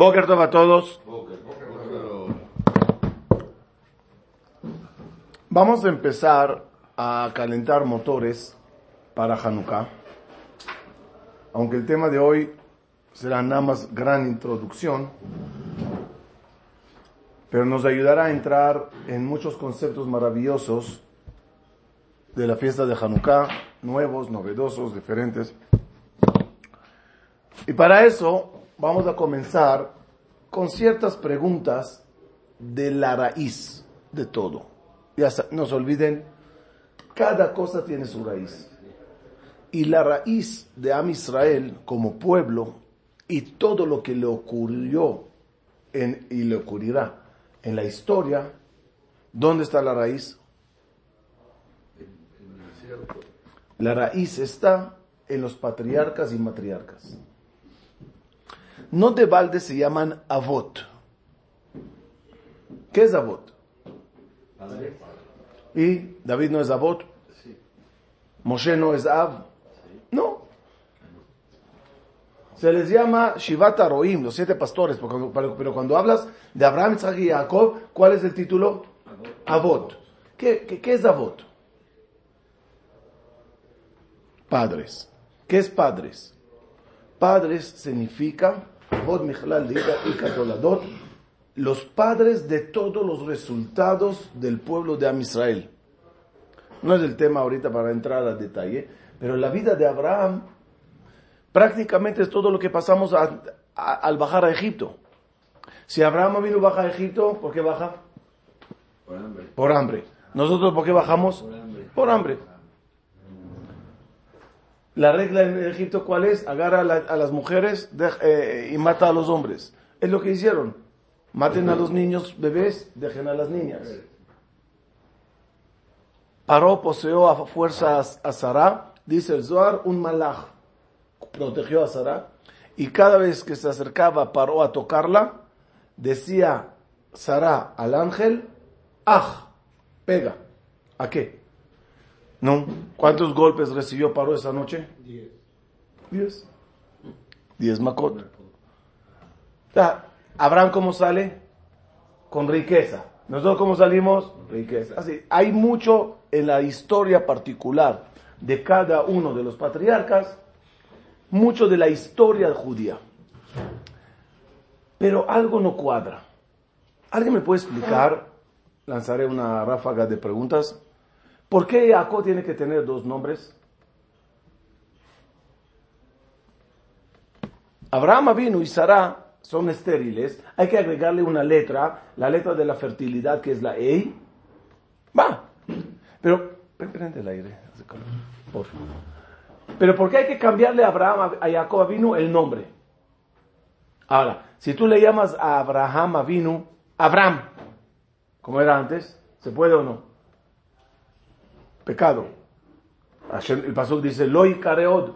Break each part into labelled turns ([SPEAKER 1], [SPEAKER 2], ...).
[SPEAKER 1] Boker a todos. Vamos a empezar a calentar motores para Hanukkah. Aunque el tema de hoy será nada más gran introducción, pero nos ayudará a entrar en muchos conceptos maravillosos de la fiesta de Hanukkah, nuevos, novedosos, diferentes. Y para eso vamos a comenzar con ciertas preguntas de la raíz de todo. Ya no se olviden, cada cosa tiene su raíz. Y la raíz de Am Israel como pueblo y todo lo que le ocurrió en, y le ocurrirá en la historia, ¿dónde está la raíz? La raíz está en los patriarcas y matriarcas. No de balde se llaman avot. ¿Qué es avot? ¿Y David no es avot? ¿Moshe no es av? No. Se les llama Shivat Roim, los siete pastores, pero cuando hablas de Abraham, Isaac y Jacob, ¿cuál es el título? Avot. ¿Qué, qué es avot? Padres. ¿Qué es padres? Padres significa los padres de todos los resultados del pueblo de Am Israel. No es el tema ahorita para entrar a detalle, pero la vida de Abraham prácticamente es todo lo que pasamos al bajar a Egipto. Si Abraham vino baja a Egipto, ¿por qué baja? Por hambre. Por hambre. ¿Nosotros por qué bajamos? Por hambre. La regla en Egipto, ¿cuál es? Agarra a, las mujeres eh, y mata a los hombres. Es lo que hicieron. Maten a los niños bebés, dejen a las niñas. Paró, poseó a fuerzas a Sarah, dice el Zohar, un malach protegió a Sarah, y cada vez que se acercaba, paró a tocarla, decía Sarah al ángel, ¡aj! Pega. ¿A qué? ¿No? ¿Cuántos golpes recibió Paró esa noche? Diez. Diez. Diez macot. Abraham, ¿cómo sale? Con riqueza. ¿Nosotros cómo salimos? Riqueza. Así, hay mucho en la historia particular de cada uno de los patriarcas, mucho de la historia judía. Pero algo no cuadra. ¿Alguien me puede explicar? Lanzaré una ráfaga de preguntas. ¿Por qué Jacob tiene que tener dos nombres? Abraham vino y Sara son estériles. Hay que agregarle una letra, la letra de la fertilidad que es la E. Va. Pero, prende el aire. Por Pero ¿por qué hay que cambiarle a Abraham, a Jacob vino el nombre? Ahora, si tú le llamas a Abraham vino Abraham, como era antes, ¿se puede o no? Pecado. el pasuk dice, Loi Kareod.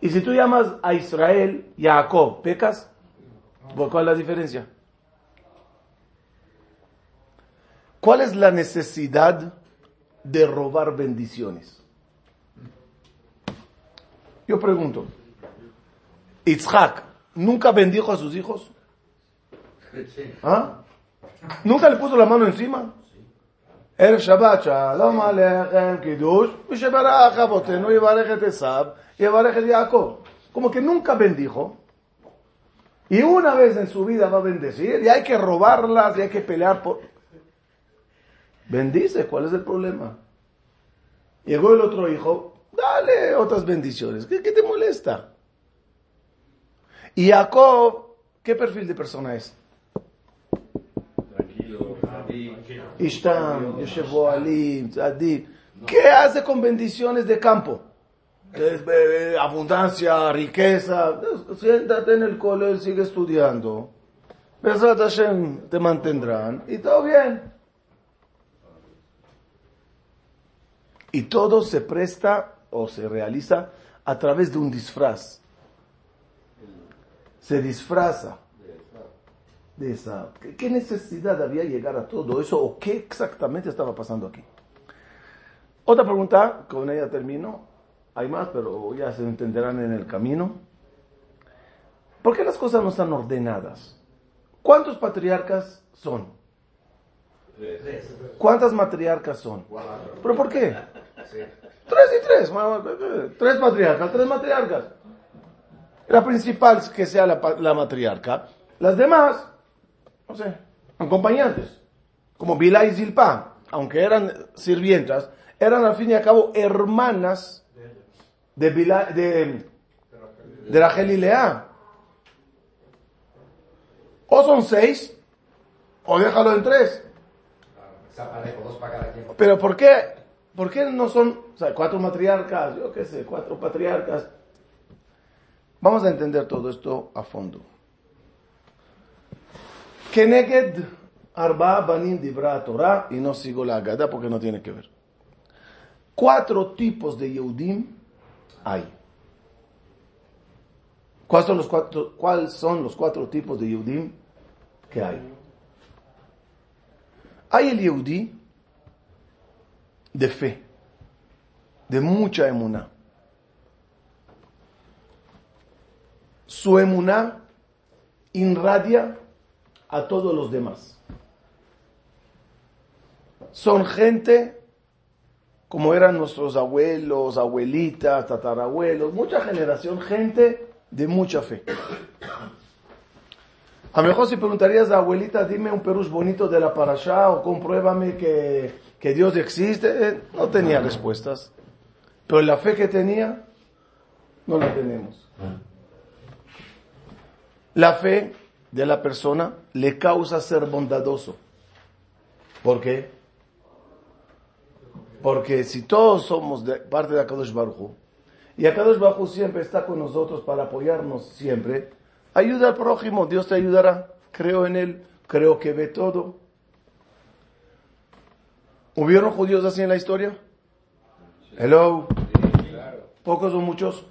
[SPEAKER 1] Y si tú llamas a Israel Jacob, ¿pecas? ¿Cuál es la diferencia? ¿Cuál es la necesidad de robar bendiciones? Yo pregunto, Itzhak, ¿nunca bendijo a sus hijos? ¿Ah? ¿Nunca le puso la mano encima? ערב שבת, שלום עליכם, קידוש, מי שברך אבותינו יברך את עשיו, יברך את יעקב. Como que nunca bendijo. Y una vez en su vida va a bendecir y hay que robarlas y hay que pelear por... Bendice, ¿cuál es el problema? Llegó el otro hijo, dale otras bendiciones. ¿Qué, qué te molesta? Y Jacob, ¿qué perfil de persona es? Ishtam, Yoshevo Alim, ¿Qué hace con bendiciones de campo? Abundancia, riqueza. Siéntate en el cole, sigue estudiando. Besat Hashem te mantendrán y todo bien. Y todo se presta o se realiza a través de un disfraz. Se disfraza de esa... ¿Qué necesidad había llegar a todo eso o qué exactamente estaba pasando aquí? Otra pregunta, con ella termino. Hay más, pero ya se entenderán en el camino. ¿Por qué las cosas no están ordenadas? ¿Cuántos patriarcas son? ¿Cuántas matriarcas son? ¿Pero por qué? Tres y tres. Tres patriarcas, tres matriarcas. La principal es que sea la, matriarca. Las demás, no sé, acompañantes. Como Bilá y Zilpa, aunque eran sirvientas, eran al fin y al cabo hermanas de, Bilá, de, de Rachel y Lea. O son seis, o déjalo en tres. Pero ¿por qué? ¿Por qué no son cuatro matriarcas? Yo qué sé, cuatro patriarcas. Vamos a entender todo esto a fondo. Keneged Arba Banim Dibra Torah y no sigo la Agada porque no tiene que ver. Cuatro tipos de Yehudim hay. ¿Cuáles son los cuatro, ¿Cuáles son los cuatro tipos de Yehudim que hay? Hay el Yehudi de fe, de mucha emuná. Su emuná irradia a todos los demás. Son gente como eran nuestros abuelos, abuelitas, tatarabuelos, mucha generación, gente de mucha fe. A lo mejor si preguntarías a abuelita, dime un perus bonito de la parasha o compruébame que, que Dios existe, eh, no tenía respuestas. Pero la fe que tenía, no la tenemos. La fe de la persona le causa ser bondadoso. ¿Por qué? Porque si todos somos de parte de Akadosh Baruj y Akadosh Baruj siempre está con nosotros para apoyarnos siempre, ayuda al prójimo, Dios te ayudará. Creo en él, creo que ve todo. ¿Hubieron judíos así en la historia? Hello. ¿Pocos o muchos?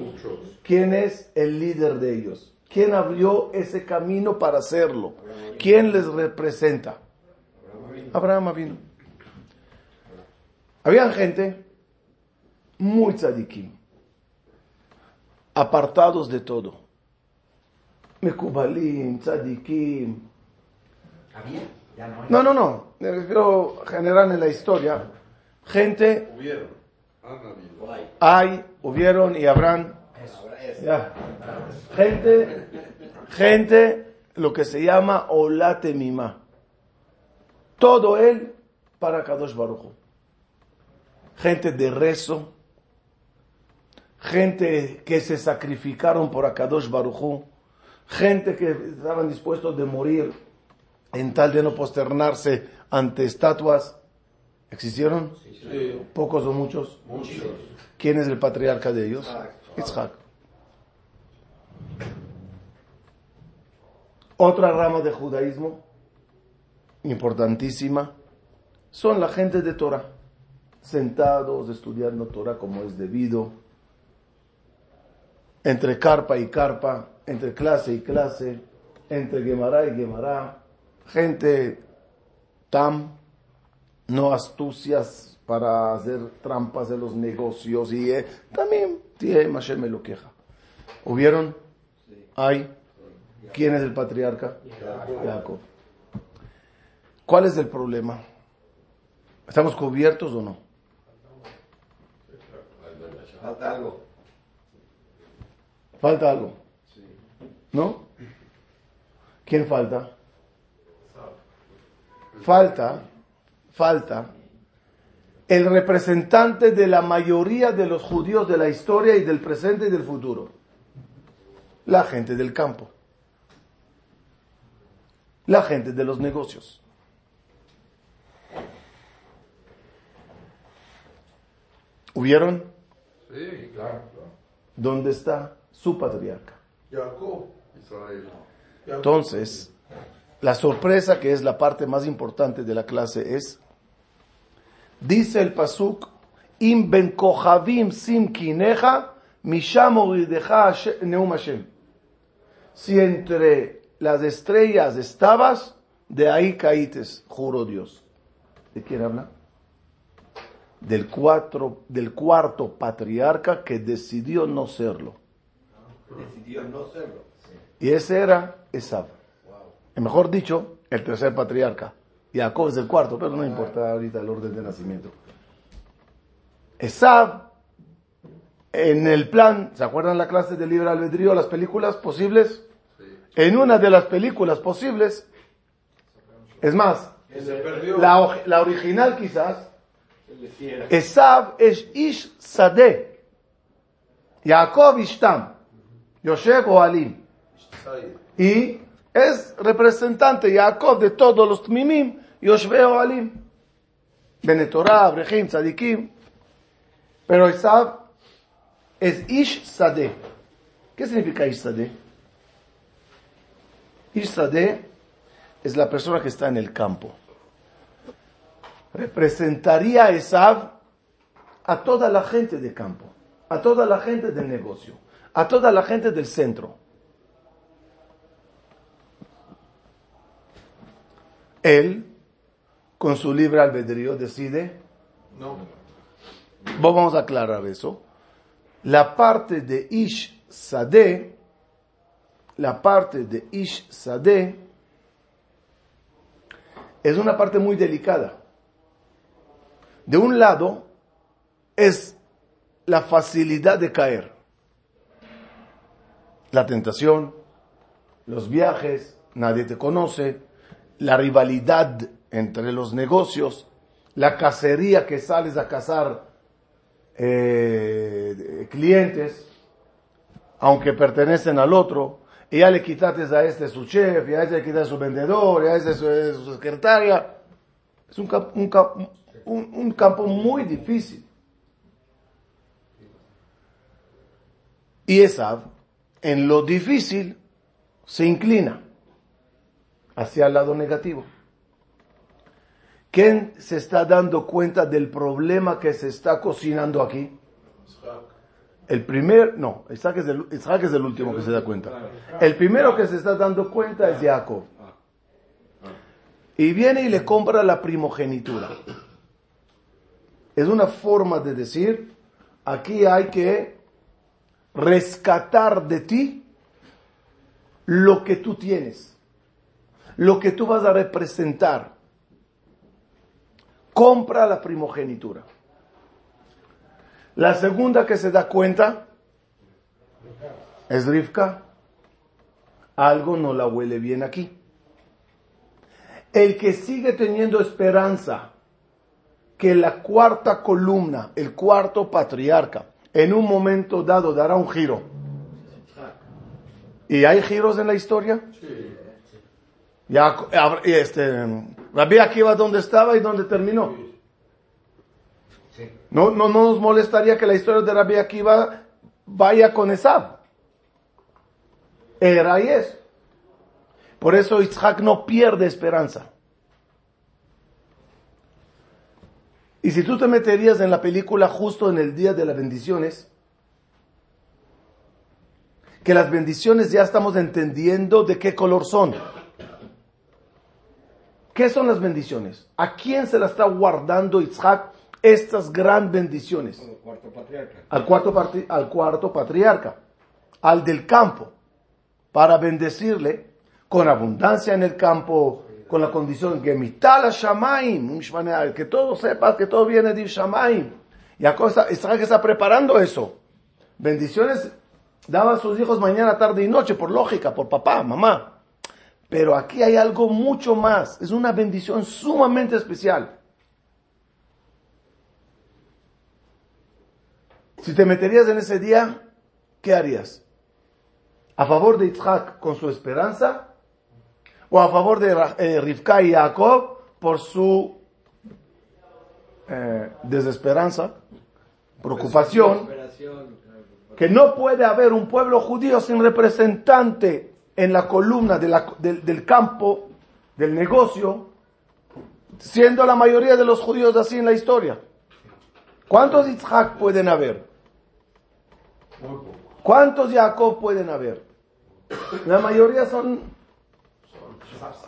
[SPEAKER 1] Muchos. ¿Quién es el líder de ellos? ¿Quién abrió ese camino para hacerlo? ¿Quién les representa? Abraham vino. Había gente muy tzadikim, apartados de todo. Mekubalim, tzadikim. No, no, no. Me refiero general en la historia. Gente. Hubieron. Hay, hubieron y habrán ya. Gente, gente, lo que se llama olate mima. Todo él para Kadosh Barujo. Gente de rezo, gente que se sacrificaron por Akadosh Barujo, gente que estaban dispuestos de morir en tal de no posternarse ante estatuas. ¿Existieron? ¿Pocos o muchos? Muchos. ¿Quién es el patriarca de ellos? Isaac. Otra rama de judaísmo importantísima son la gente de Torah, sentados estudiando Torah como es debido, entre carpa y carpa, entre clase y clase, entre Gemara y Gemara, gente tam, no astucias para hacer trampas en los negocios y eh, también tiene me lo queja. ¿Hubieron? Hay ¿Quién es el patriarca? Jacob. ¿Cuál es el problema? ¿Estamos cubiertos o no?
[SPEAKER 2] Falta algo.
[SPEAKER 1] Falta algo. ¿No? ¿Quién falta? Falta, falta el representante de la mayoría de los judíos de la historia y del presente y del futuro. La gente del campo la gente de los negocios. ¿Hubieron?
[SPEAKER 2] Sí, claro,
[SPEAKER 1] ¿Dónde está su patriarca?
[SPEAKER 2] Jacob, Israel.
[SPEAKER 1] Entonces, la sorpresa que es la parte más importante de la clase es, dice el pasuk, im ben sim kineja, misham neum Hashem. Si entre las estrellas estabas, de ahí caítes, juro Dios. ¿De quién habla? Del, cuatro, del cuarto patriarca que decidió no serlo.
[SPEAKER 2] Decidió no serlo.
[SPEAKER 1] Y ese era Esab. Mejor dicho, el tercer patriarca. Jacob es el cuarto, pero no importa ahorita el orden de nacimiento. Esab, en el plan, ¿se acuerdan la clase de libre albedrío, las películas posibles? En una de las películas posibles, es más, la, original quizás, Esab es Ish Sadeh, Jacob Ishtam, Yosef o Alim. Y es representante Jacob de todos los Tmimim, Yoshve o Alim. Benetorah, Abrahim, Tzadikim. Pero Esab es Ish Sadeh. ¿Qué significa Ish Sadeh? Ish Sadeh es la persona que está en el campo. Representaría a a toda la gente de campo, a toda la gente del negocio, a toda la gente del centro. Él, con su libre albedrío, decide,
[SPEAKER 2] No.
[SPEAKER 1] vamos a aclarar eso, la parte de Ish Sadeh, la parte de Ish Sadeh, es una parte muy delicada. De un lado, es la facilidad de caer. La tentación, los viajes, nadie te conoce, la rivalidad entre los negocios, la cacería que sales a cazar eh, clientes, aunque pertenecen al otro, y ya le quitaste a este su chef, y a este le quitaste su vendedor, y a este su, eh, su secretaria. Es un, un un- campo muy difícil. Y Esab, en lo difícil, se inclina hacia el lado negativo. ¿Quién se está dando cuenta del problema que se está cocinando aquí? El primer, no, Isaac es, el, Isaac es el último que se da cuenta. El primero que se está dando cuenta es Jacob. Y viene y le compra la primogenitura. Es una forma de decir, aquí hay que rescatar de ti lo que tú tienes, lo que tú vas a representar. Compra la primogenitura. La segunda que se da cuenta es Rivka. Algo no la huele bien aquí. El que sigue teniendo esperanza que la cuarta columna, el cuarto patriarca, en un momento dado dará un giro. ¿Y hay giros en la historia? Ya, este, Rabbi Akiva dónde estaba y dónde terminó. No, no, no nos molestaría que la historia de Rabbi Akiva vaya con Esab. Era y es. Por eso Isaac no pierde esperanza. Y si tú te meterías en la película justo en el día de las bendiciones, que las bendiciones ya estamos entendiendo de qué color son. ¿Qué son las bendiciones? ¿A quién se las está guardando Isaac estas grandes bendiciones?
[SPEAKER 2] Cuarto patriarca.
[SPEAKER 1] Al cuarto, patri- al cuarto patriarca, al del campo, para bendecirle con abundancia en el campo, con la condición que mitad shamaim, que todo sepas que todo viene de shamaim. Y está, Isaac está preparando eso. Bendiciones daba a sus hijos mañana, tarde y noche, por lógica, por papá, mamá. Pero aquí hay algo mucho más. Es una bendición sumamente especial. Si te meterías en ese día, ¿qué harías? ¿A favor de Isaac con su esperanza? ¿O a favor de eh, Rivka y Jacob por su eh, desesperanza, preocupación? Que no puede haber un pueblo judío sin representante en la columna de la- del, del campo, del negocio, siendo la mayoría de los judíos así en la historia. ¿Cuántos Isaac pueden haber? ¿Cuántos Jacob pueden haber? La mayoría son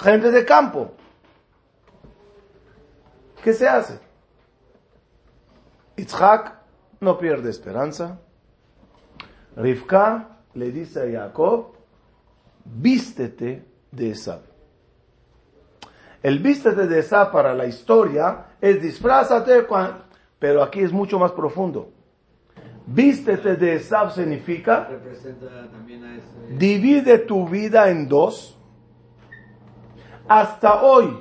[SPEAKER 1] gente de campo. ¿Qué se hace? Isaac no pierde esperanza. Rivka le dice a Jacob, vístete de Esab. El vístete de Esab para la historia es disfrázate, pero aquí es mucho más profundo. Vístete de Esab significa divide tu vida en dos. Hasta hoy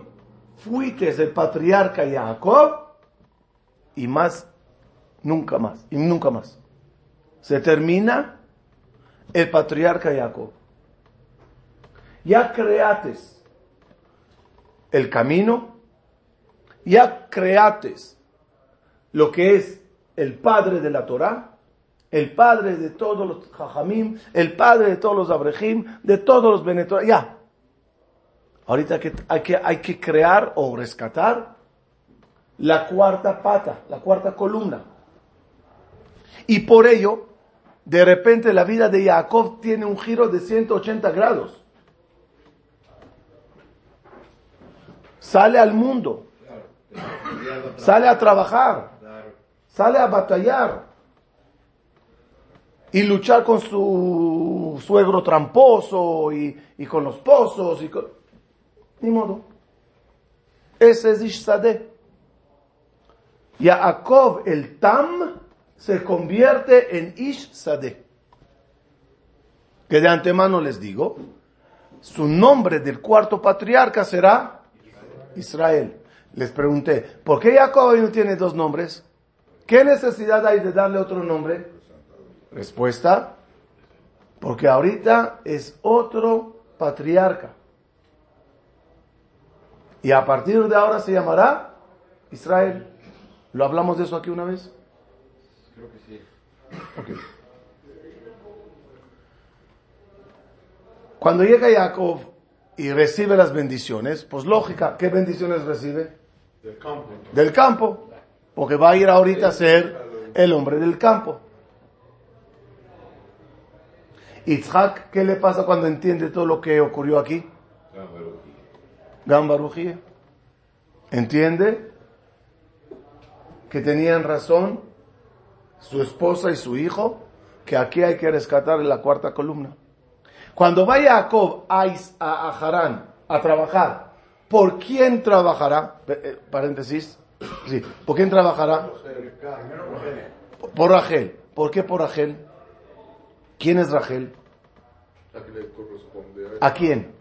[SPEAKER 1] fuiste el patriarca Jacob y más, nunca más, y nunca más. Se termina el patriarca Jacob. Ya creates el camino, ya creates lo que es el padre de la Torah, el padre de todos los Jajamim, el padre de todos los Abrejim, de todos los Benetor, ya. Ahorita hay que, hay que crear o rescatar la cuarta pata, la cuarta columna. Y por ello, de repente la vida de Jacob tiene un giro de 180 grados. Sale al mundo, sale a trabajar, sale a batallar y luchar con su suegro tramposo y, con los pozos y Ni modo. Ese es Ishsadeh. Yaakov el Tam se convierte en Ish Que de antemano les digo, su nombre del cuarto patriarca será Israel. Les pregunté, ¿por qué Jacob no tiene dos nombres? ¿Qué necesidad hay de darle otro nombre? Respuesta, porque ahorita es otro patriarca. Y a partir de ahora se llamará Israel. ¿Lo hablamos de eso aquí una vez?
[SPEAKER 2] Creo que sí.
[SPEAKER 1] Cuando llega Jacob y recibe las bendiciones, pues lógica, ¿qué bendiciones recibe?
[SPEAKER 2] Del campo.
[SPEAKER 1] Del campo, porque va a ir ahorita a ser el hombre del campo. Itzhak, ¿qué le pasa cuando entiende todo lo que ocurrió aquí? Gambarujía. ¿Entiende? que tenían razón su esposa y su hijo, que aquí hay que rescatar en la cuarta columna. Cuando vaya Jacob a, a, Harán a trabajar, ¿por quién trabajará? Eh, paréntesis. Sí, ¿por quién trabajará? Por Rachel. ¿Por qué por Rachel? ¿Quién es Rachel? ¿A quién?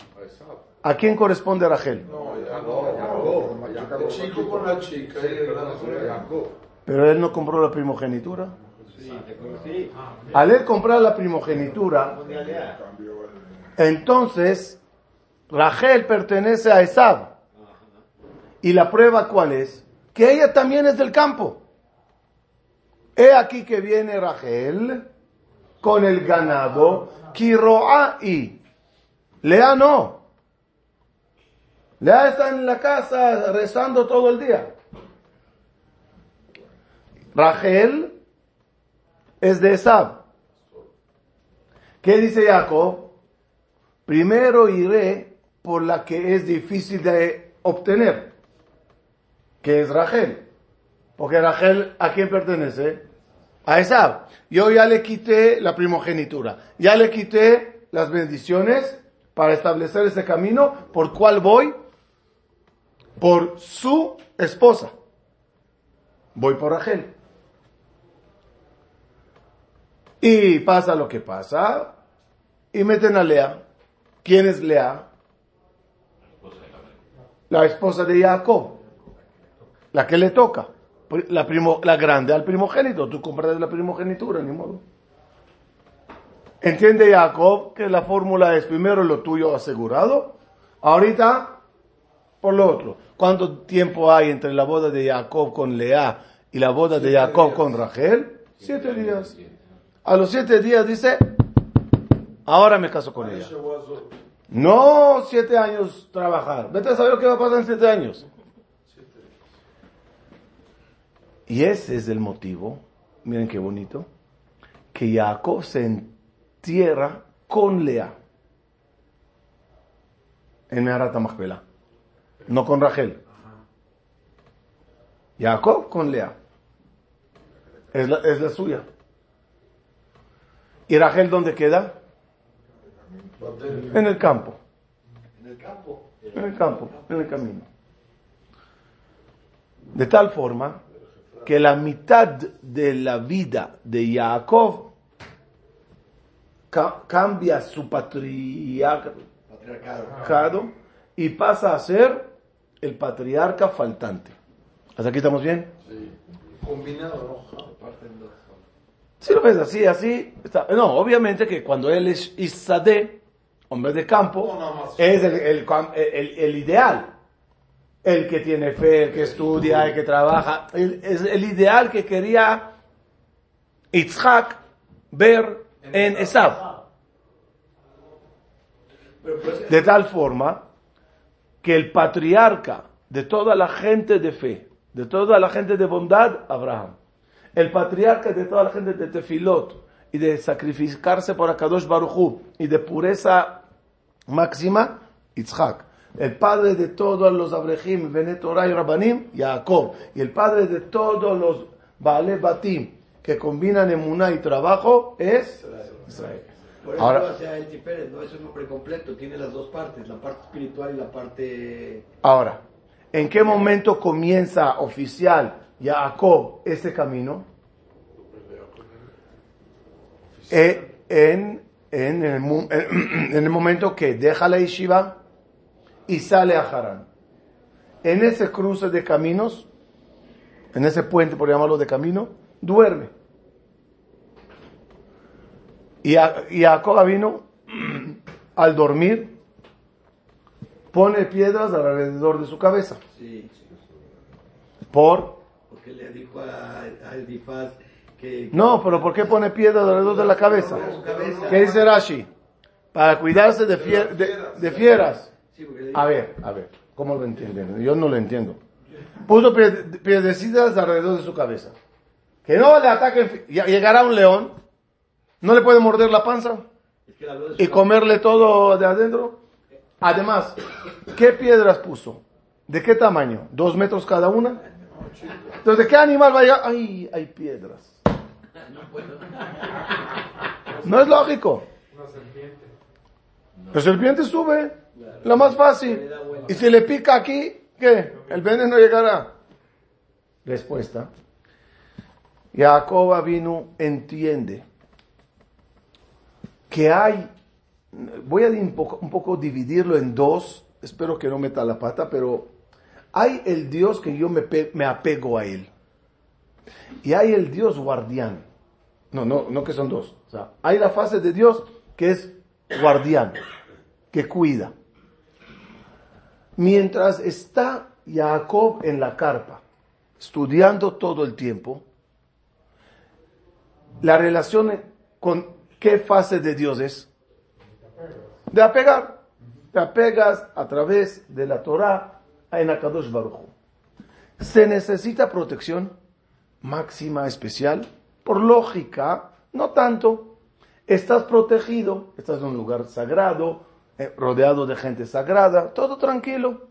[SPEAKER 1] ¿A quién corresponde Rachel? Pero él no compró la primogenitura. Al él comprar la primogenitura, entonces Rachel pertenece a Esab. ¿Y la prueba cuál es? Que ella también es del campo. He aquí que viene Rachel con el ganado, Kiroa y Lea no. Lea está en la casa rezando todo el día. Rachel es de Esab. ¿Qué dice Jacob? Primero iré por la que es difícil de obtener, que es Rachel. Porque Rachel, ¿a quién pertenece? A Esab. Yo ya le quité la primogenitura, ya le quité las bendiciones para establecer ese camino por cual voy por su esposa. Voy por Rachel. Y pasa lo que pasa. Y meten a Lea. ¿Quién es Lea? La esposa de Jacob. La que le toca. La, primo, la grande al primogénito. Tú compras la primogenitura, ni modo. Entiende Jacob que la fórmula es primero lo tuyo asegurado. Ahorita por lo otro. ¿Cuánto tiempo hay entre la boda de Jacob con Lea y la boda de Jacob con Rachel? Siete días. A los siete días dice, ahora me caso con ella. No siete años trabajar. Vete a saber lo que va a pasar en siete años. Y ese es el motivo, miren qué bonito, que Jacob se entierra con Lea en Meharata Machpelah no con Rachel. Jacob con Lea. Es la, es la suya. ¿Y Rachel dónde queda? En el campo.
[SPEAKER 2] En el campo.
[SPEAKER 1] En el campo, en el camino. De tal forma que la mitad de la vida de Jacob ca- cambia su patriarcado
[SPEAKER 2] Patriarcado.
[SPEAKER 1] y pasa a ser el patriarca faltante. ¿Hasta aquí estamos bien?
[SPEAKER 2] Sí. Combinado, ¿no?
[SPEAKER 1] Si lo ves así, así, está. No, obviamente que cuando él es Isadé, hombre de campo, es el, el, el- el ideal. El que tiene fe, el que estudia, el que trabaja. Es el ideal que quería Itzhak ver en Esab. De tal forma que el patriarca de toda la gente de fe, de toda la gente de bondad, Abraham. El patriarca de toda la gente de tefilot y de sacrificarse por Akadosh Baruchu y de pureza máxima, Yitzhak. El padre de todos los Abrehim, Benetorah y Rabanim, Jacob. Y el padre de todos los Baale Batim que combinan emuná y trabajo es Israel.
[SPEAKER 3] Por eso
[SPEAKER 1] Ahora-
[SPEAKER 3] hacia el Tiferet, no es un hombre completo, tiene las dos partes, la parte espiritual y la parte...
[SPEAKER 1] Ahora, ¿en qué momento comienza oficial Jacob ese camino? Eh, en, en, el, en el momento que deja la yeshiva y sale a Harán. En ese cruce de caminos, en ese puente, por llamarlo de camino, duerme. Y, a- y Jacob vino al dormir, pone piedras alrededor de su cabeza. Por
[SPEAKER 3] porque le dijo a, a Elifaz que...
[SPEAKER 1] No, pero ¿por qué pone piedras alrededor de la cabeza? ¿Qué dice Rashi? Para cuidarse de, fier- de, de fieras. A ver, a ver, ¿cómo lo entienden? Yo no lo entiendo. Puso pie- piedrecitas alrededor de su cabeza. Que no le ataquen, llegará un león, no le puede morder la panza y comerle todo de adentro. Además, ¿qué piedras puso? ¿De qué tamaño? ¿Dos metros cada una? Entonces, ¿de qué animal va a llegar? ¡Ay, hay piedras! No es lógico. La serpiente sube, lo más fácil. Y si le pica aquí, ¿qué? El veneno llegará. Respuesta. Jacob vino, entiende que hay, voy a di- un poco, un poco dividirlo en dos, espero que no meta la pata, pero hay el Dios que yo me, pe- me apego a él. Y hay el Dios guardián. No, no, no que son dos. O sea, hay la fase de Dios que es guardián, que cuida. Mientras está Jacob en la carpa, estudiando todo el tiempo, la relación con qué fase de Dios es? De apegar. Te apegas a través de la Torah en Akadosh Baruch Hu. Se necesita protección máxima especial. Por lógica, no tanto. Estás protegido, estás en un lugar sagrado, eh, rodeado de gente sagrada, todo tranquilo.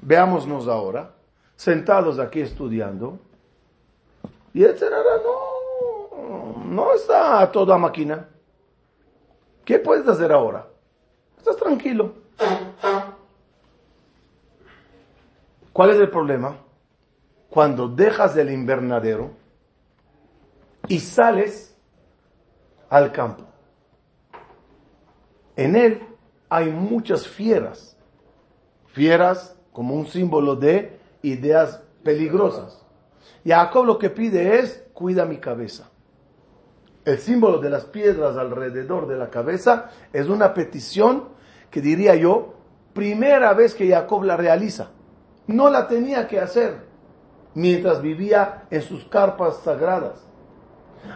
[SPEAKER 1] Veámonos ahora, sentados aquí estudiando, y etcétera, no, no está a toda máquina. ¿Qué puedes hacer ahora? Estás tranquilo. ¿Cuál es el problema? Cuando dejas el invernadero y sales al campo. En él hay muchas fieras. Fieras como un símbolo de ideas peligrosas. Y Jacob lo que pide es, cuida mi cabeza. El símbolo de las piedras alrededor de la cabeza es una petición que diría yo, primera vez que Jacob la realiza. No la tenía que hacer mientras vivía en sus carpas sagradas.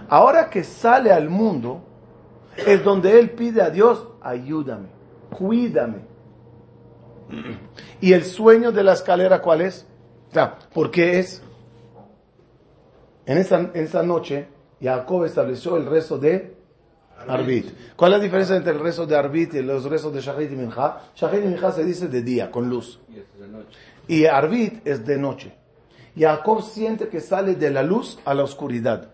[SPEAKER 1] Ahora que sale al mundo, es donde él pide a Dios, ayúdame, cuídame. ¿Y el sueño de la escalera cuál es? ¿por qué es? En esa, en esa noche, Jacob estableció el rezo de Arbit. ¿Cuál es la diferencia entre el rezo de Arbit y los rezos de Shahid y Minha? Shahid y Minha se dice de día, con luz.
[SPEAKER 3] y esto es de noche.
[SPEAKER 1] Y Arbit es de noche. Jacob siente que sale de la luz a la oscuridad.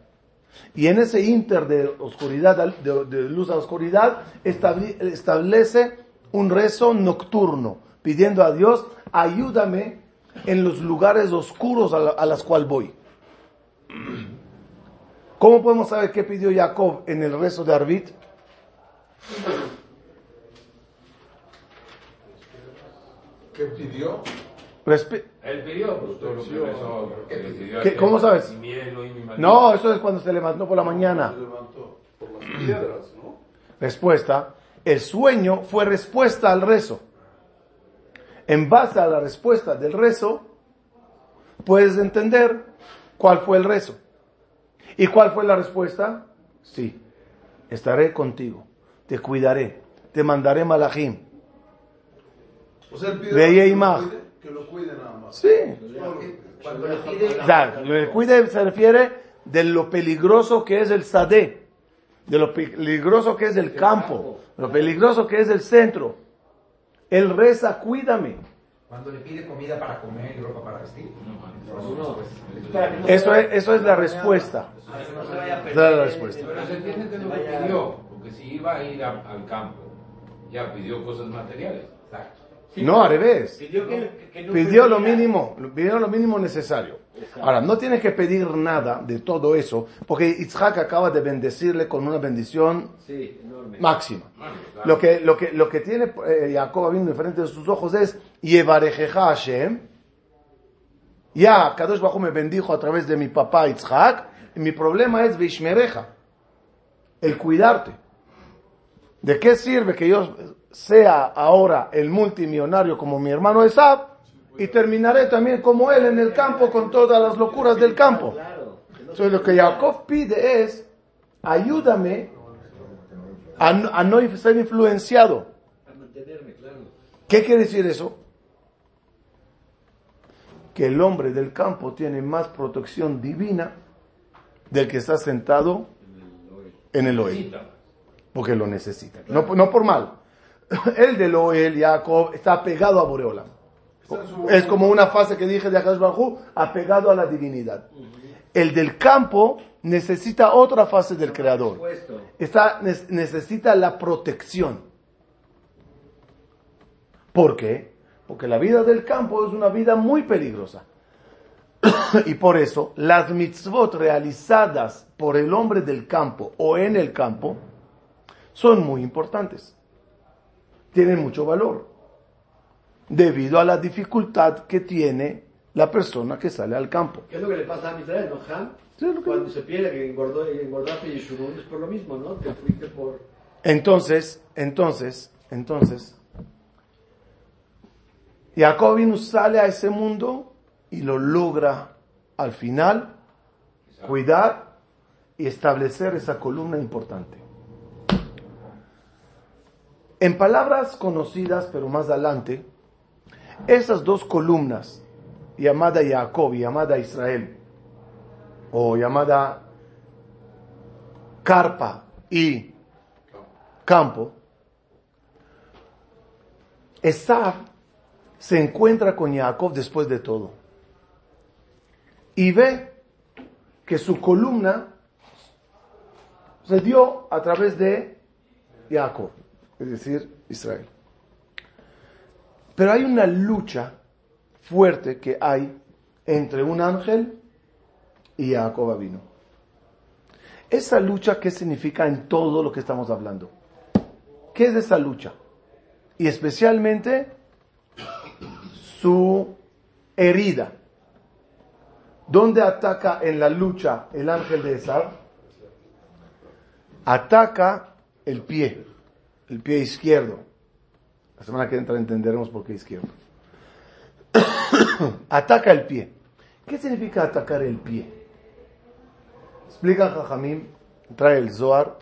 [SPEAKER 1] Y en ese inter de oscuridad, de, luz a oscuridad, establece un rezo nocturno, pidiendo a Dios, ayúdame en los lugares oscuros a, la- a los cuales voy. ¿Cómo podemos saber qué pidió Jacob en el rezo de Arbit?
[SPEAKER 2] ¿Qué pidió?
[SPEAKER 4] Él pidió, pues todo lo que rezó, porque le pidió a
[SPEAKER 1] ¿Qué-
[SPEAKER 4] Dios,
[SPEAKER 1] cómo sabes? No, eso es cuando se levantó por la mañana.
[SPEAKER 2] Se levantó por las piedras, ¿no?
[SPEAKER 1] Respuesta. El sueño fue respuesta al rezo. En base a la respuesta del rezo, puedes entender cuál fue el rezo. ¿Y cuál fue la respuesta? Sí, estaré contigo, te cuidaré, te mandaré malachim.
[SPEAKER 2] O sea,
[SPEAKER 1] Veía
[SPEAKER 2] que lo cuide nada más.
[SPEAKER 1] Sí.
[SPEAKER 3] Cuando le pide,
[SPEAKER 1] O sea, lo que cuide se refiere de lo peligroso que es el sadé, de lo peligroso que es el campo, lo peligroso que es el centro. Él reza, cuídame.
[SPEAKER 5] Cuando le pide comida para comer y ropa para vestir.
[SPEAKER 1] Eso es, eso es la respuesta.
[SPEAKER 3] para que no se vaya a
[SPEAKER 1] Esa es la respuesta.
[SPEAKER 4] Pero se entiende que no pidió, porque si iba a ir a- al campo, ya pidió cosas materiales.
[SPEAKER 5] Exacto.
[SPEAKER 1] No, al revés.
[SPEAKER 3] Pidió que, que no
[SPEAKER 1] Pidió lo mínimo, pidió lo mínimo necesario. Ahora, no tienes que pedir nada de todo eso, porque Isaac acaba de bendecirle con una bendición
[SPEAKER 3] Sí,
[SPEAKER 1] máxima.
[SPEAKER 4] Claro.
[SPEAKER 1] Lo que, lo que, lo que tiene eh, Jacob viendo de frente de sus ojos es, Yevarejeja Hashem, ya Kadosh Bajo me bendijo a través de mi papá Isaac, y mi problema es Vishmereja, el cuidarte. ¿De qué sirve que yo sea ahora el multimillonario como mi hermano Esab y terminaré también como él en el campo con todas las locuras del campo? Entonces lo que Jacob pide es, ayúdame a, no- ser influenciado. ¿Qué quiere decir eso? Que el hombre del campo tiene más protección divina del que está sentado en el
[SPEAKER 4] Necesita.
[SPEAKER 1] porque lo necesita. No, no por mal. El del oel, Jacob, está pegado a Boreolam.
[SPEAKER 2] Su-
[SPEAKER 1] Es como una fase que dije de Akash Barjú, apegado a la divinidad. El del campo necesita otra fase del creador. Está, ne- necesita la protección. ¿Por qué? Porque la vida del campo es una vida muy peligrosa. y por eso las mitzvot realizadas por el hombre del campo o en el campo son muy importantes. Tienen mucho valor. Debido a la dificultad que tiene la persona que sale al campo.
[SPEAKER 3] ¿Qué es lo que le pasa a Israel, no, Ham?
[SPEAKER 1] Sí,
[SPEAKER 3] Cuando se pierde, que engordó, engordaste y es por lo mismo, ¿no? Te fuiste por...
[SPEAKER 1] Entonces, entonces, entonces, Jacob sale a ese mundo y lo logra al final cuidar y establecer esa columna importante. En palabras conocidas, pero más adelante, esas dos columnas, llamada Jacob y llamada Israel, o llamada carpa y campo, Esab se encuentra con Jacob después de todo. Y ve que su columna se dio a través de Jacob, es decir, Israel. Pero hay una lucha fuerte que hay entre un ángel y Jacob vino. Esa lucha, ¿qué significa en todo lo que estamos hablando? ¿Qué es esa lucha? Y especialmente su herida. ¿Dónde ataca en la lucha el ángel de Esab? Ataca el pie, el pie izquierdo. La semana que entra entenderemos por qué izquierdo. ataca el pie. ¿Qué significa atacar el pie? Explica Jajamim, trae el Zohar,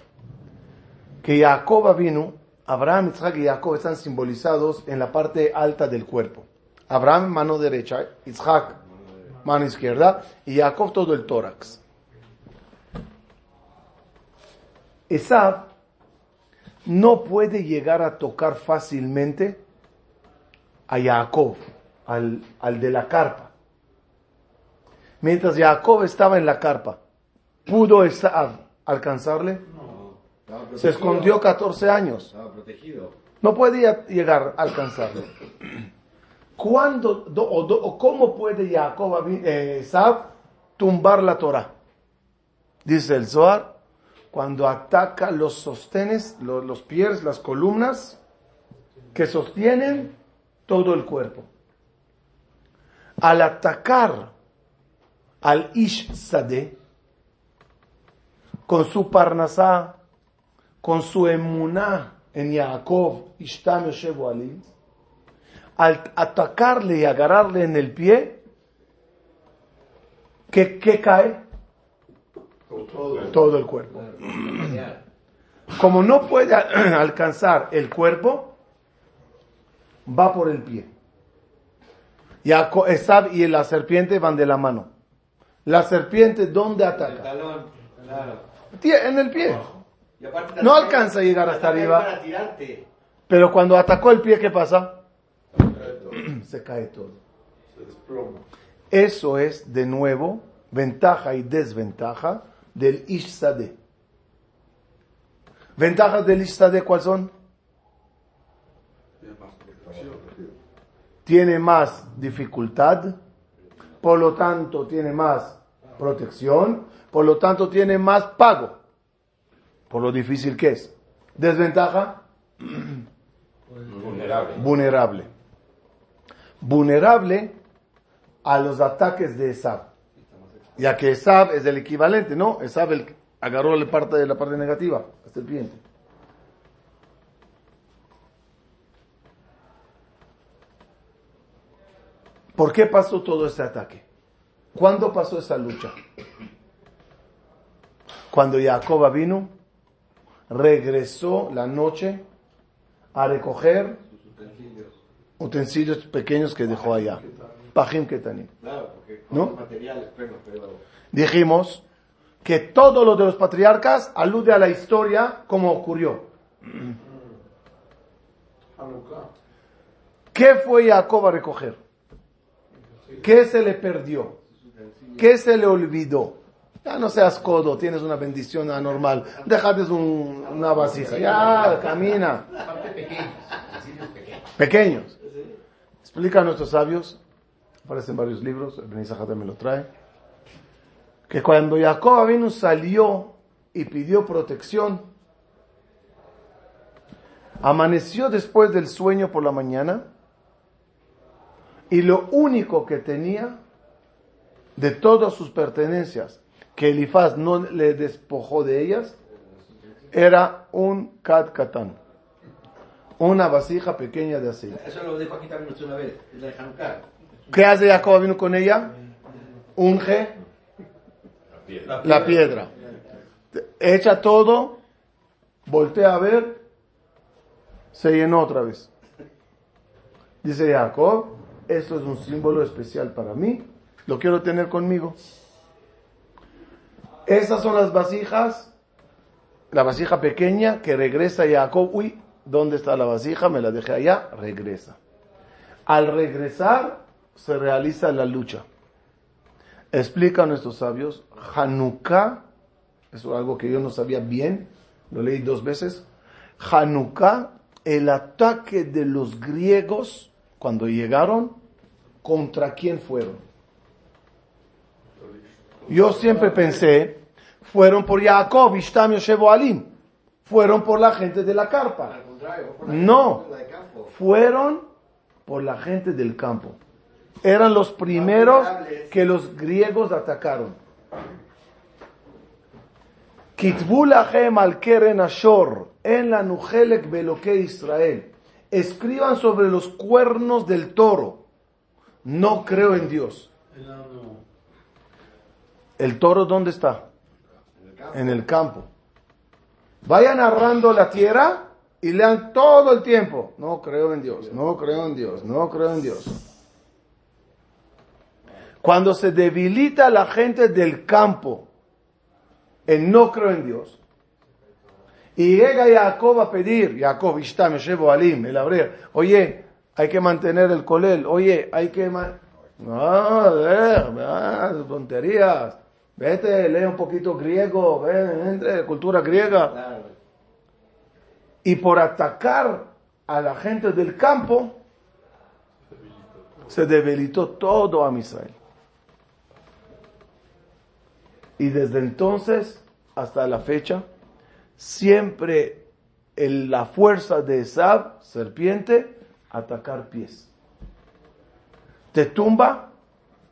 [SPEAKER 1] que Jacob vino, Abraham, Isaac y Jacob están simbolizados en la parte alta del cuerpo. Abraham, mano derecha, Isaac, mano izquierda, y Jacob todo el tórax. Esab no puede llegar a tocar fácilmente a Jacob, al, al de la carpa. Mientras Jacob estaba en la carpa ¿Pudo Esav alcanzarle?
[SPEAKER 3] Estaba
[SPEAKER 1] Se escondió 14 años.
[SPEAKER 3] Estaba protegido.
[SPEAKER 1] No podía llegar a alcanzarlo. ¿Cuándo do- o, do- o cómo puede Jacob eh, tumbar la Torah? Dice el Zohar, cuando ataca los sostenes, lo- los pies, las columnas que sostienen todo el cuerpo. Al atacar al Ish Sadeh, con su parnasá, con su emuná en Jacob, Ishtam al atacarle y agarrarle en el pie, ¿qué, qué cae? Todo el cuerpo. Como no puede alcanzar el cuerpo, va por el pie. Esab y la serpiente van de la mano. La serpiente, ¿dónde
[SPEAKER 3] El
[SPEAKER 1] ataca?
[SPEAKER 3] talón, claro.
[SPEAKER 1] Tie- En el pie.
[SPEAKER 3] Y
[SPEAKER 1] No alcanza a llegar hasta arriba. Pero cuando atacó el pie, ¿qué pasa? Se cae todo.
[SPEAKER 2] Se desploma.
[SPEAKER 1] Eso es, de nuevo, ventaja y desventaja del Ishzadeh. ¿Ventajas del Ishzadeh cuáles son?
[SPEAKER 2] Tiene más protección.
[SPEAKER 1] Tiene más dificultad, por lo tanto tiene más protección, por lo tanto tiene más pago, por lo difícil que es. Desventaja,
[SPEAKER 4] Vulnerable.
[SPEAKER 1] vulnerable. Vulnerable a los ataques de Esab. Ya que Esab es el equivalente, ¿no? Esab el, agarró la parte de la parte negativa, la serpiente. ¿Por qué pasó todo este ataque? ¿Cuándo pasó esa lucha? Cuando Jacob vino, regresó la noche a recoger utensilios pequeños que dejó allá. Pajim Ketanim.
[SPEAKER 3] Claro, porque
[SPEAKER 1] ¿No?
[SPEAKER 3] con materiales, pero, pero
[SPEAKER 1] Dijimos que todo lo de los patriarcas alude a la historia como ocurrió. ¿Qué fue Jacob a recoger? ¿Qué se le perdió? ¿Qué se le olvidó? Ya no seas codo, tienes una bendición anormal. Déjate un- una vasija. Ya, camina.
[SPEAKER 5] Pequeños. Pequeños.
[SPEAKER 1] Explica a nuestros sabios, aparece en varios libros, el Benizajá también lo trae, que cuando Jacob vino salió y pidió protección, amaneció después del sueño por la mañana y lo único que tenía de todas sus pertenencias que Elifaz no le despojó de ellas era un kat katán, una vasija pequeña de aceite.
[SPEAKER 3] eso lo dijo aquí también una vez, de Hanukkah.
[SPEAKER 1] ¿Qué hace Jacob vino con ella? Unge
[SPEAKER 4] La piedra.
[SPEAKER 1] Echa todo, voltea a ver, se llenó otra vez. Dice Jacob, esto es un símbolo especial para mí, lo quiero tener conmigo. Esas son las vasijas, la vasija pequeña que regresa Jacob, uy, ¿dónde está la vasija? Me la dejé allá, regresa. Al regresar se realiza la lucha. Explican nuestros sabios, Hanukkah, eso es algo que yo no sabía bien, lo leí dos veces. Hanukkah, el ataque de los griegos cuando llegaron, ¿contra quién fueron? Yo siempre pensé, fueron por Jacob, Ishtam, Yoshevo, Alim. Fueron por la gente de la carpa. No. Fueron por la gente del campo. Eran los primeros que los griegos atacaron. Kitbu lachem al keren ashor en la nujelek beloque Israel. Escriban sobre los cuernos del toro. No creo en Dios. ¿El toro dónde está? En el campo. Vayan narrando la tierra y lean todo el tiempo. No creo en Dios, no creo en Dios, no creo en Dios. Cuando se debilita la gente del campo en no creo en Dios, y llega Jacob a pedir, Jacob, Ishtam, Shebo, Alim, el hebreo, oye, hay que mantener el colel, oye, hay que... No, eh, ah, tonterías. Vete, lee un poquito griego, ve, entre cultura griega. Y por atacar a la gente del campo, se debilitó todo a Israel. Y desde entonces hasta la fecha, siempre el- la fuerza de Esab, serpiente, atacar pies. Te tumba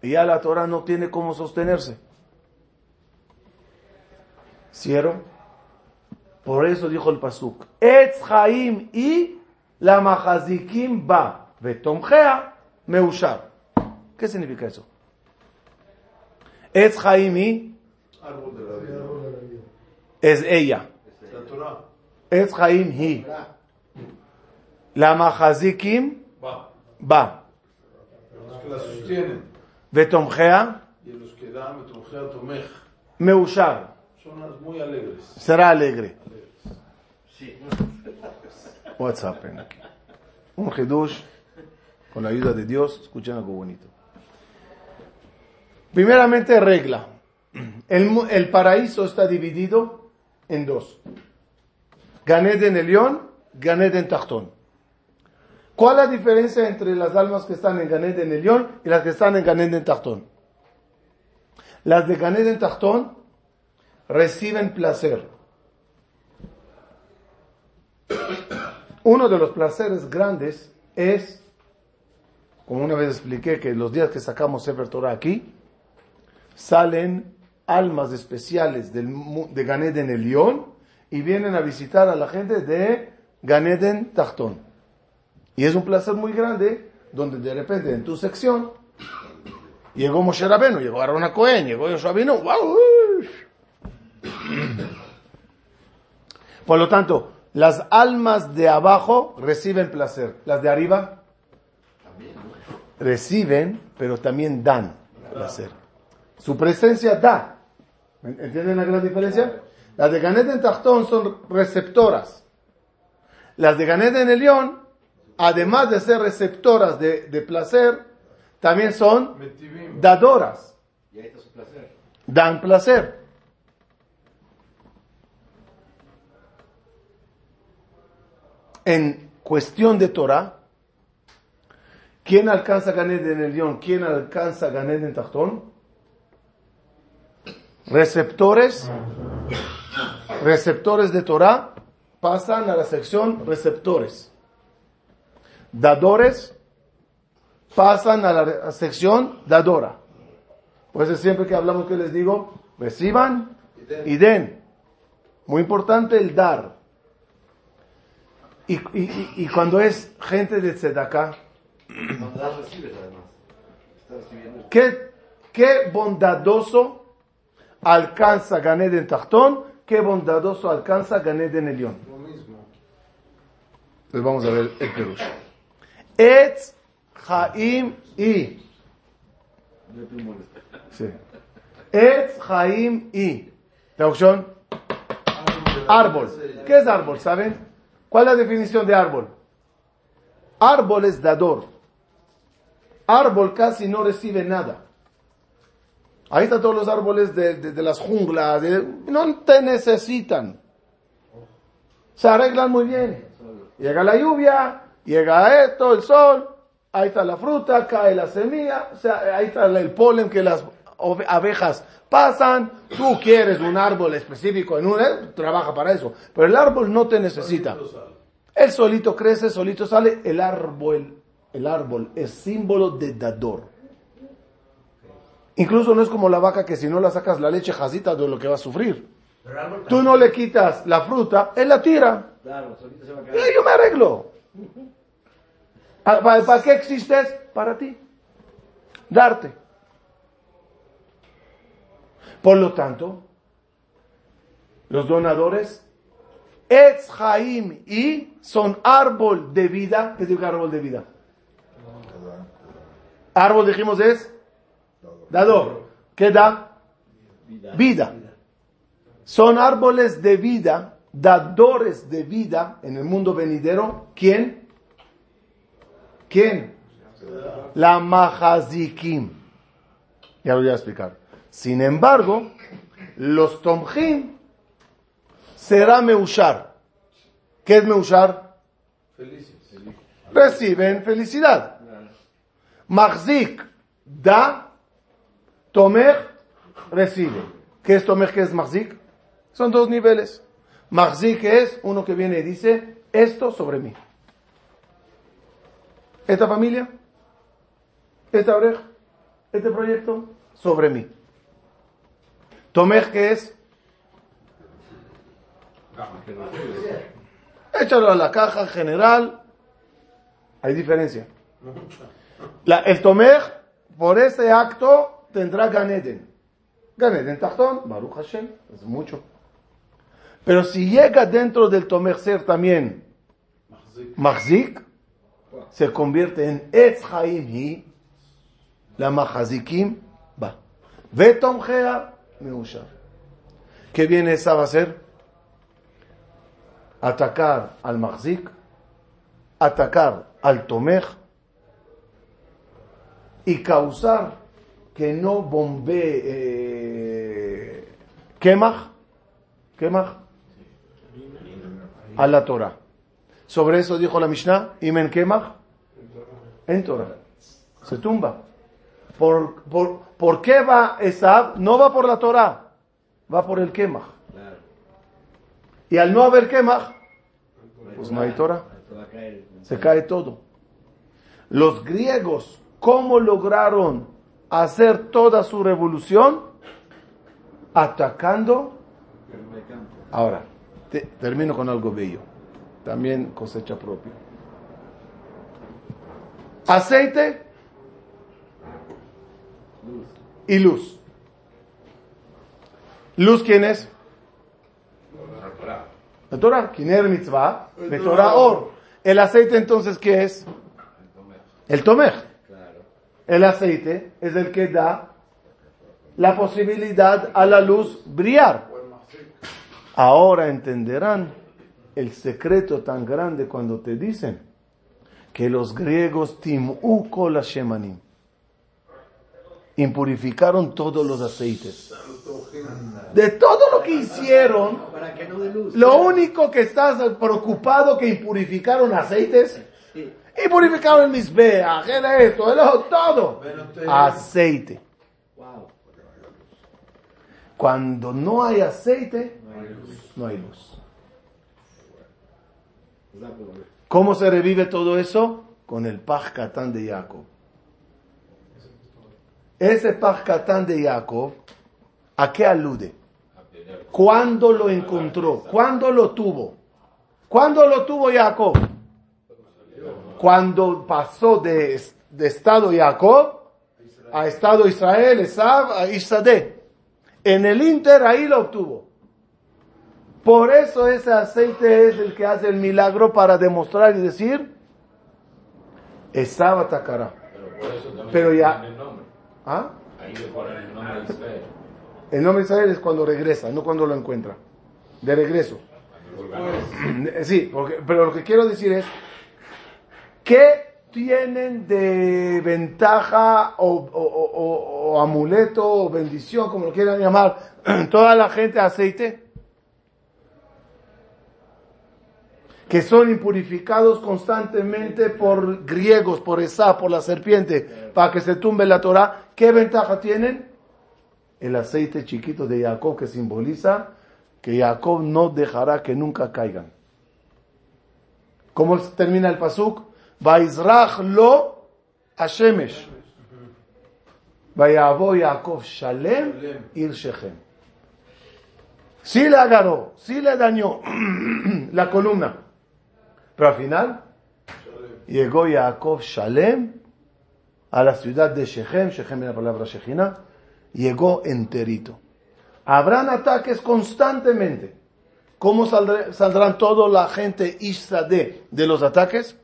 [SPEAKER 1] y ya la Torah no tiene cómo sostenerse. ¿Cierro? Por eso dijo el Pasuk, Etz Chaim y la Mahazikim ba, Vetomgea Meushar. ¿Qué significa eso? Etz y
[SPEAKER 2] Árbol de la vida.
[SPEAKER 1] es ella. Etz Chaim hi. La Mahazikim
[SPEAKER 2] Va. Los que la sostienen.
[SPEAKER 1] Vetomgea
[SPEAKER 2] Y los que dan, me trujea tomej.
[SPEAKER 1] Meushar.
[SPEAKER 2] Son muy alegres.
[SPEAKER 1] Será alegre.
[SPEAKER 3] Sí.
[SPEAKER 1] What's happening? Un hidush con la ayuda de Dios. Escuchen algo bonito. Primeramente, regla. El, el paraíso está dividido en dos. Ganed en Elión, Ganed en Tachtón. ¿Cuál es la diferencia entre las almas que están en Ganed en Elión y las que están en Ganed en Tachtón? Las de Ganed en Tachtón reciben placer. Uno de los placeres grandes es, como una vez expliqué, que los días que sacamos Sefer Torah aquí, salen almas especiales de Ganeden Elión y vienen a visitar a la gente de Ganeden Tachtón. Y es un placer muy grande donde de repente en tu sección llegó Moshe Rabenu, llegó Aaron Cohen, llegó Yoshua Binu, ¡guau! Por lo tanto, las almas de abajo reciben placer, las de arriba reciben, pero también dan placer. Su presencia da. ¿Entienden la gran diferencia? Las de Ganet en Tachtón son receptoras. Las de Ganet en Elión, además de ser receptoras de, de placer, también son dadoras.
[SPEAKER 3] Y ahí está su placer.
[SPEAKER 1] Dan placer. En cuestión de Torah, ¿quién alcanza Ganed en el León? ¿Quién alcanza Ganed en Tachtón? Receptores, receptores de Torah pasan a la sección receptores. Dadores pasan a la sección dadora. Por eso siempre que hablamos que les digo, reciban y den. Muy importante el dar. Y, y- cuando es gente de tzedakah. ¿qué, qué bondadoso alcanza Ganed en Tachtón, qué bondadoso alcanza Ganed en Elión.
[SPEAKER 2] Lo mismo.
[SPEAKER 1] Entonces vamos a ver el Perush. Etz,
[SPEAKER 3] te molestes.
[SPEAKER 1] Sí. Etz, Chaim y. Traducción. Árbol. ¿Qué es árbol? ¿Saben? ¿Cuál es la definición de árbol? Árbol es dador. Árbol casi no recibe nada. Ahí están todos los árboles de, de- de las junglas. de- no te necesitan. Se arreglan muy bien. Llega la lluvia, llega esto, el sol, ahí está la fruta, cae la semilla, o sea, ahí está el polen que las abejas pasan. Tú quieres un árbol específico en un, eh, trabaja para eso. Pero el árbol no te necesita. Él solito crece, solito sale. El árbol, el árbol es símbolo de dador. Incluso no es como la vaca que si no la sacas la leche jazita de lo que va a sufrir. Tú no le quitas la fruta, él la tira.
[SPEAKER 3] Claro, se va a
[SPEAKER 1] Y
[SPEAKER 3] caer.
[SPEAKER 1] yo me arreglo. Ah, ¿Para, para qué existes? Para ti. Darte. Por lo tanto, los donadores, Etz Haim y son árbol de vida. ¿Qué significa árbol de vida? Árbol dijimos es dador. ¿Qué da? Vida. Son árboles de vida, dadores de vida en el mundo venidero. ¿Quién? ¿Quién? La Mahazikim. Ya lo voy a explicar. Sin embargo, los tomjim será meushar. ¿Qué es meushar?
[SPEAKER 2] Felices.
[SPEAKER 1] Reciben felicidad. Mahzik da, Tomer recibe. ¿Qué es Tomer? ¿Qué es Mahzik? Son dos niveles. Mahzik es uno que viene y dice esto sobre mí. Esta familia, esta oreja, este proyecto sobre mí. Tomer, ¿qué es? Échalo a la caja general. Hay diferencia. El Tomer, por ese acto, tendrá Ganeden. Ganeden Tachtón, Baruch Hashem, es mucho. Pero si llega dentro del Tomer ser también
[SPEAKER 2] Mahzik.
[SPEAKER 1] Se convierte en Etz Haim Hi, la Mahazikim va. Vetomgea Meushar. ¿Qué viene esa va a ser? Atacar al Mahzik, atacar al Tomer y causar que no bombee eh, a la Torah. Sobre eso dijo la Mishnah, Imen Kemach, en Torah. Se tumba. ¿Por, por, ¿Por qué va Esab? No va por la Torah, va por el.
[SPEAKER 3] Claro.
[SPEAKER 1] Y al no haber Kemach, pues no hay Torah.
[SPEAKER 3] Se
[SPEAKER 1] cae todo. Los griegos, ¿cómo lograron hacer toda su revolución? Atacando. Ahora, te- termino con algo bello. También cosecha propia. Aceite
[SPEAKER 3] Luz.
[SPEAKER 1] y luz. ¿Luz quién es?
[SPEAKER 4] La Torah.
[SPEAKER 1] Kiner mitzvah, de Torah or. El aceite entonces, ¿qué es? El tomer. El aceite es el que da la posibilidad a la luz brillar. Ahora entenderán el secreto tan grande cuando te dicen que los griegos timuko la shemanim impurificaron todos los aceites. De todo lo que hicieron, lo único que estás preocupado que impurificaron aceites,
[SPEAKER 3] Sí.
[SPEAKER 1] impurificaron el misbeach, el esto, el otro, todo. Aceite. Cuando no hay aceite,
[SPEAKER 3] No hay luz.
[SPEAKER 1] no hay luz.
[SPEAKER 3] Rápido.
[SPEAKER 1] ¿Cómo se revive todo eso? Con el Paj Katán de Jacob. Ese Paj Katán de Jacob, ¿a qué alude? ¿Cuándo lo encontró? ¿Cuándo lo tuvo? ¿Cuándo lo tuvo Jacob? Cuando pasó de, de estado Jacob a estado Israel, Esab, a Isadé. En el Inter ahí lo obtuvo. Por eso ese aceite es el que hace el milagro para demostrar y decir, Esab atacará.
[SPEAKER 4] Pero por eso también
[SPEAKER 1] Pero ya-
[SPEAKER 4] ponen el nombre.
[SPEAKER 1] ¿Ah?
[SPEAKER 4] Ahí le ponen el nombre de Israel.
[SPEAKER 1] El nombre de Israel es cuando regresa, no cuando lo encuentra. De regreso. Sí, porque, pero lo que quiero decir es, ¿qué tienen de ventaja o, amuleto o bendición, como lo quieran llamar, toda la gente aceite? Que son impurificados constantemente por griegos, por esa, por la serpiente, para que se tumbe la Torah. ¿Qué ventaja tienen? El aceite chiquito de Jacob que simboliza que Jacob no dejará que nunca caigan. ¿Cómo termina el pasuk? Vaizrach lo Hashemesh. Vayavo Jacob Shalem Ir Shechem. Sí le agarró, sí le dañó la columna. Pero al final llegó Jacob Shalem a la ciudad de Shechem, Shechem es la palabra Shechina, llegó enterito. Habrán ataques constantemente. ¿Cómo saldrá- saldrán toda la gente Ishsadeh de los ataques?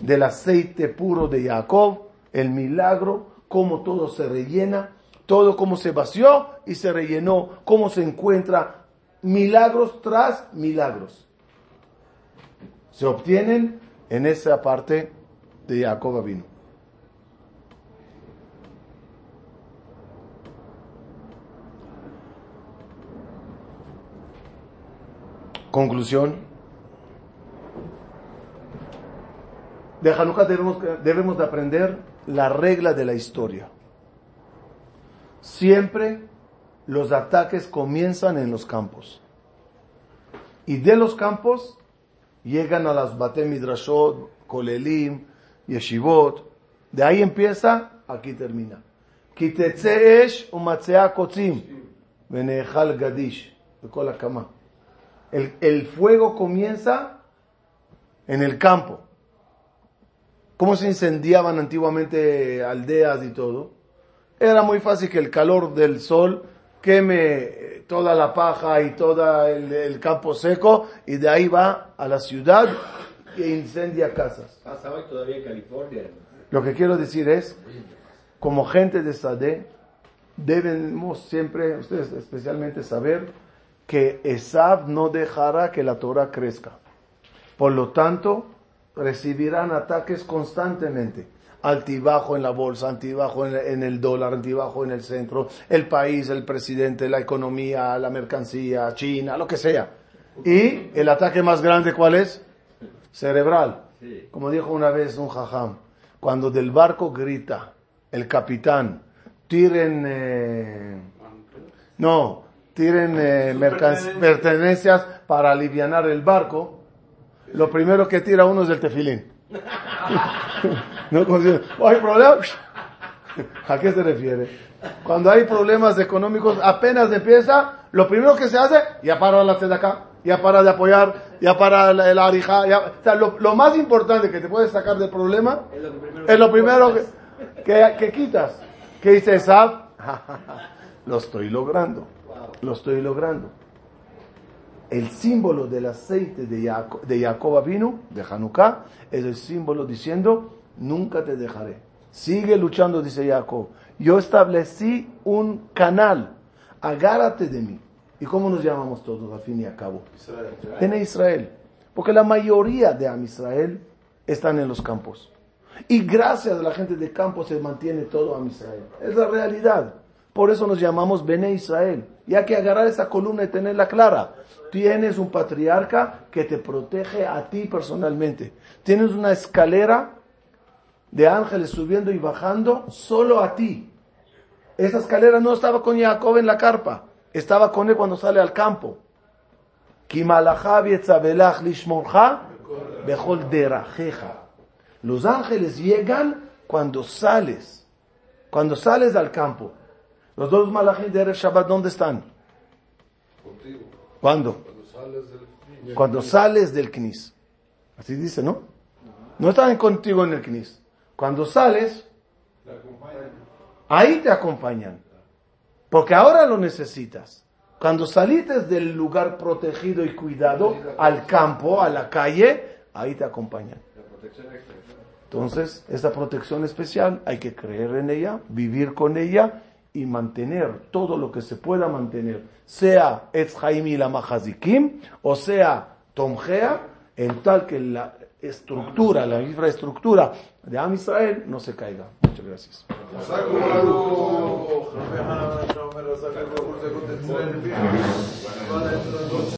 [SPEAKER 1] del aceite puro de Jacob, el milagro, cómo todo se rellena, todo cómo se vació y se rellenó, cómo se encuentra milagros tras milagros. Se obtienen en esa parte de Jacob Avino. Conclusión. De Hanukkah debemos, debemos de aprender la regla de la historia. Siempre los ataques comienzan en los campos. Y de los campos llegan a las Bate Midrashot, Kolelim, Yeshivot. De ahí empieza, aquí termina. Gadish. El, el fuego comienza en el campo. ¿Cómo se incendiaban antiguamente aldeas y todo? Era muy fácil que el calor del sol queme toda la paja y todo el, el campo seco y de ahí va a la ciudad e incendia casas.
[SPEAKER 3] Pasa hoy todavía en California.
[SPEAKER 1] Lo que quiero decir es, como gente de Sade, debemos siempre, ustedes especialmente, saber que Esab no dejará que la Torah crezca. Por lo tanto, recibirán ataques constantemente. Altibajo en la bolsa, altibajo en, en el dólar, altibajo en el centro, el país, el presidente, la economía, la mercancía, China, lo que sea. Y el ataque más grande, ¿cuál es? Cerebral. Como dijo una vez un jajam, cuando del barco grita el capitán, tiren, eh, no, tiren eh, pertenencias para alivianar el barco, lo primero que tira uno es el tefilín. no ¿hay problema? ¿A qué se refiere? Cuando hay problemas económicos, apenas empieza, lo primero que se hace, ya para la acá, ya para de apoyar, ya para el arija, ya, o sea, lo, lo más importante que te puede sacar del problema
[SPEAKER 3] Es lo primero
[SPEAKER 1] es lo primero que, que, que quitas. ¿Qué dice Esab? lo estoy logrando. Lo estoy logrando. El símbolo del aceite de Jacob, de Jacob vino, de Hanukkah, es el símbolo diciendo, nunca te dejaré. Sigue luchando, dice Jacob. Yo establecí un canal. Agárrate de mí. ¿Y cómo nos llamamos todos, al fin y al cabo? En Israel. Porque la mayoría de Am Israel están en los campos. Y gracias a la gente de campo se mantiene todo Am Israel. Es la realidad. Por eso nos llamamos Bene Israel. Y hay que agarrar esa columna y tenerla clara. Tienes un patriarca que te protege a ti personalmente. Tienes una escalera de ángeles subiendo y bajando solo a ti. Esa escalera no estaba con Jacob en la carpa. Estaba con él cuando sale al campo. Los ángeles llegan cuando sales. Cuando sales al campo. Los dos malachim de Erev Shabbat, ¿dónde están?
[SPEAKER 2] Contigo.
[SPEAKER 1] ¿Cuándo?
[SPEAKER 2] Cuando sales del...
[SPEAKER 1] Cuando sales del knis. Así dice, ¿no? No están contigo en el knis. Cuando sales,
[SPEAKER 2] Te
[SPEAKER 1] ahí te acompañan. Porque ahora lo necesitas. Cuando saliste del lugar protegido y cuidado al campo, a la calle, ahí te acompañan. Entonces, esa protección especial hay que creer en ella, vivir con ella y mantener todo lo que se pueda mantener, sea Etz Haim y la Mahazikim, o sea Tomgea, en tal que la estructura, la infraestructura de Am Israel no se caiga. Muchas gracias.